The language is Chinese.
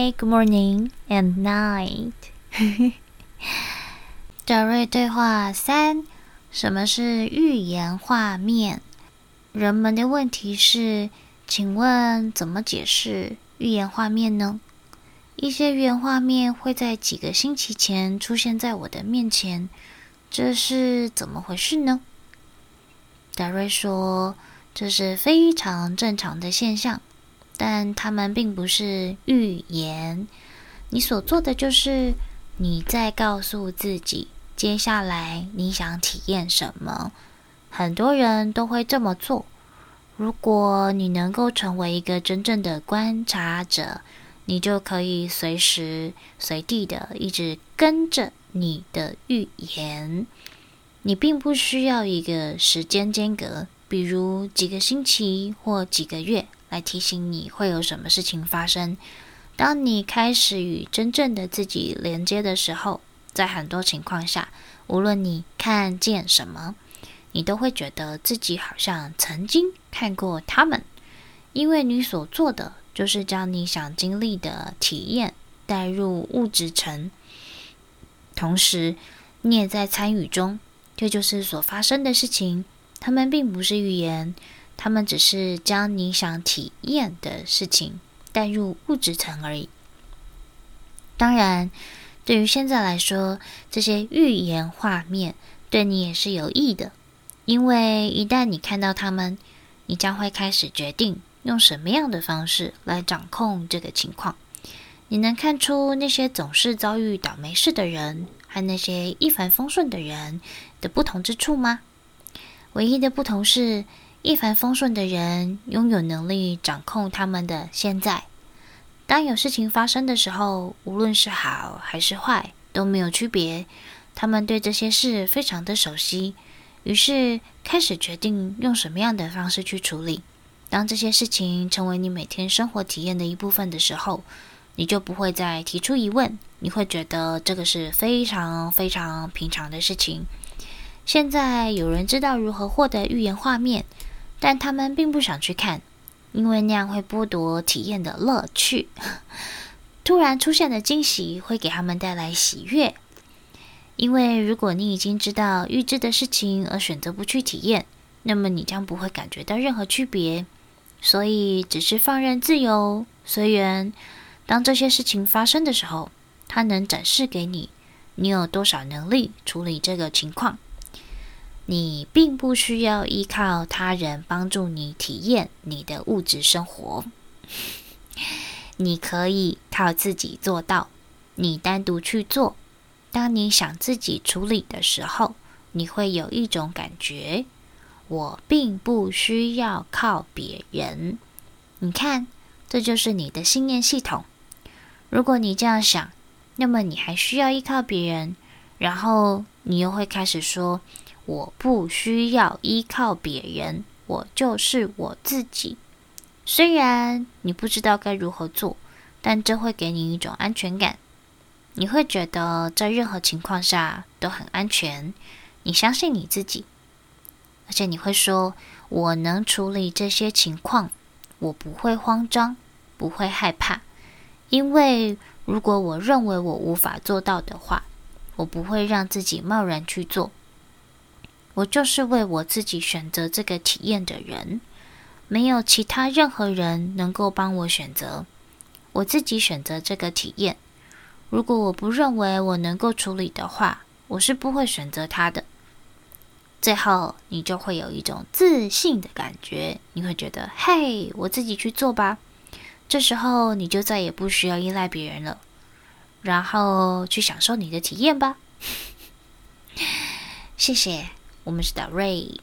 Good morning and night。德瑞对话三：什么是预言画面？人们的问题是，请问怎么解释预言画面呢？一些预言画面会在几个星期前出现在我的面前，这是怎么回事呢？达瑞说：“这是非常正常的现象，但他们并不是预言。你所做的就是你在告诉自己，接下来你想体验什么。很多人都会这么做。如果你能够成为一个真正的观察者，你就可以随时随地的一直跟着你的预言。”你并不需要一个时间间隔，比如几个星期或几个月，来提醒你会有什么事情发生。当你开始与真正的自己连接的时候，在很多情况下，无论你看见什么，你都会觉得自己好像曾经看过他们，因为你所做的就是将你想经历的体验带入物质层，同时你也在参与中。这就是所发生的事情，他们并不是预言，他们只是将你想体验的事情带入物质层而已。当然，对于现在来说，这些预言画面对你也是有益的，因为一旦你看到他们，你将会开始决定用什么样的方式来掌控这个情况。你能看出那些总是遭遇倒霉事的人，和那些一帆风顺的人的不同之处吗？唯一的不同是，一帆风顺的人拥有能力掌控他们的现在。当有事情发生的时候，无论是好还是坏都没有区别。他们对这些事非常的熟悉，于是开始决定用什么样的方式去处理。当这些事情成为你每天生活体验的一部分的时候，你就不会再提出疑问，你会觉得这个是非常非常平常的事情。现在有人知道如何获得预言画面，但他们并不想去看，因为那样会剥夺体验的乐趣。突然出现的惊喜会给他们带来喜悦，因为如果你已经知道预知的事情而选择不去体验，那么你将不会感觉到任何区别。所以，只是放任自由，随缘。当这些事情发生的时候，它能展示给你，你有多少能力处理这个情况。你并不需要依靠他人帮助你体验你的物质生活，你可以靠自己做到。你单独去做，当你想自己处理的时候，你会有一种感觉：我并不需要靠别人。你看，这就是你的信念系统。如果你这样想，那么你还需要依靠别人，然后你又会开始说：“我不需要依靠别人，我就是我自己。”虽然你不知道该如何做，但这会给你一种安全感。你会觉得在任何情况下都很安全，你相信你自己，而且你会说：“我能处理这些情况，我不会慌张，不会害怕。”因为如果我认为我无法做到的话，我不会让自己贸然去做。我就是为我自己选择这个体验的人，没有其他任何人能够帮我选择。我自己选择这个体验。如果我不认为我能够处理的话，我是不会选择它的。最后，你就会有一种自信的感觉，你会觉得：“嘿，我自己去做吧。”这时候你就再也不需要依赖别人了，然后去享受你的体验吧。谢谢，我们是 DA RAY。